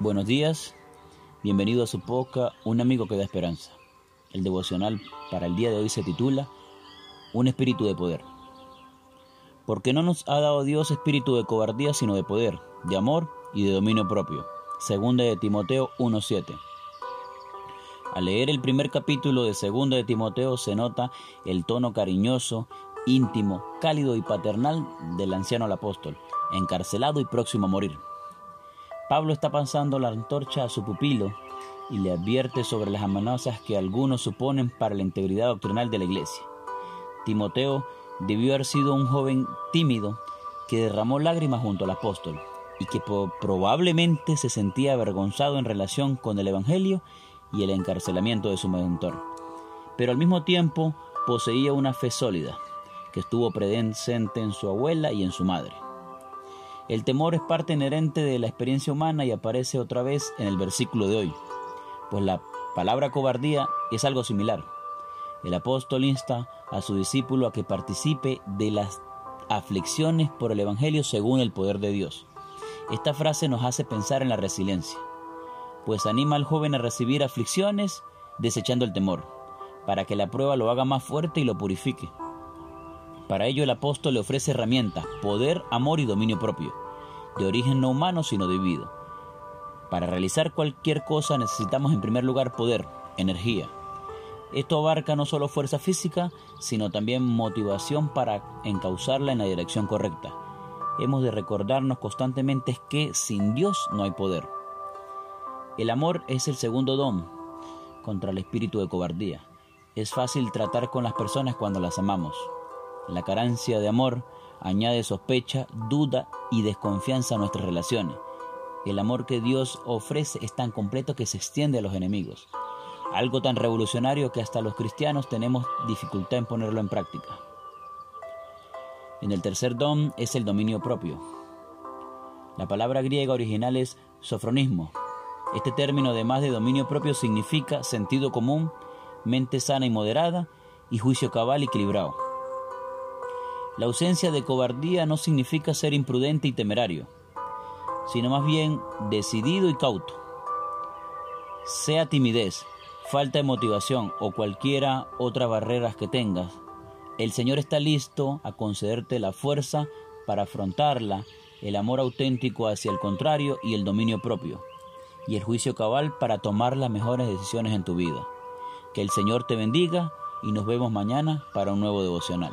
Buenos días, bienvenido a su poca Un amigo que da esperanza. El devocional para el día de hoy se titula Un espíritu de poder. Porque no nos ha dado Dios espíritu de cobardía, sino de poder, de amor y de dominio propio. Segunda de Timoteo 1.7. Al leer el primer capítulo de Segunda de Timoteo se nota el tono cariñoso, íntimo, cálido y paternal del anciano al apóstol, encarcelado y próximo a morir. Pablo está pasando la antorcha a su pupilo y le advierte sobre las amenazas que algunos suponen para la integridad doctrinal de la iglesia. Timoteo debió haber sido un joven tímido que derramó lágrimas junto al apóstol y que probablemente se sentía avergonzado en relación con el Evangelio y el encarcelamiento de su mentor. Pero al mismo tiempo poseía una fe sólida, que estuvo presente en su abuela y en su madre. El temor es parte inherente de la experiencia humana y aparece otra vez en el versículo de hoy, pues la palabra cobardía es algo similar. El apóstol insta a su discípulo a que participe de las aflicciones por el Evangelio según el poder de Dios. Esta frase nos hace pensar en la resiliencia, pues anima al joven a recibir aflicciones desechando el temor, para que la prueba lo haga más fuerte y lo purifique. Para ello el apóstol le ofrece herramientas, poder, amor y dominio propio, de origen no humano sino divino. Para realizar cualquier cosa necesitamos en primer lugar poder, energía. Esto abarca no solo fuerza física, sino también motivación para encauzarla en la dirección correcta. Hemos de recordarnos constantemente que sin Dios no hay poder. El amor es el segundo don contra el espíritu de cobardía. Es fácil tratar con las personas cuando las amamos. La carencia de amor añade sospecha, duda y desconfianza a nuestras relaciones. El amor que Dios ofrece es tan completo que se extiende a los enemigos. Algo tan revolucionario que hasta los cristianos tenemos dificultad en ponerlo en práctica. En el tercer don es el dominio propio. La palabra griega original es sofronismo. Este término, además de dominio propio, significa sentido común, mente sana y moderada y juicio cabal y equilibrado. La ausencia de cobardía no significa ser imprudente y temerario, sino más bien decidido y cauto. Sea timidez, falta de motivación o cualquiera otra barrera que tengas, el Señor está listo a concederte la fuerza para afrontarla, el amor auténtico hacia el contrario y el dominio propio, y el juicio cabal para tomar las mejores decisiones en tu vida. Que el Señor te bendiga y nos vemos mañana para un nuevo devocional.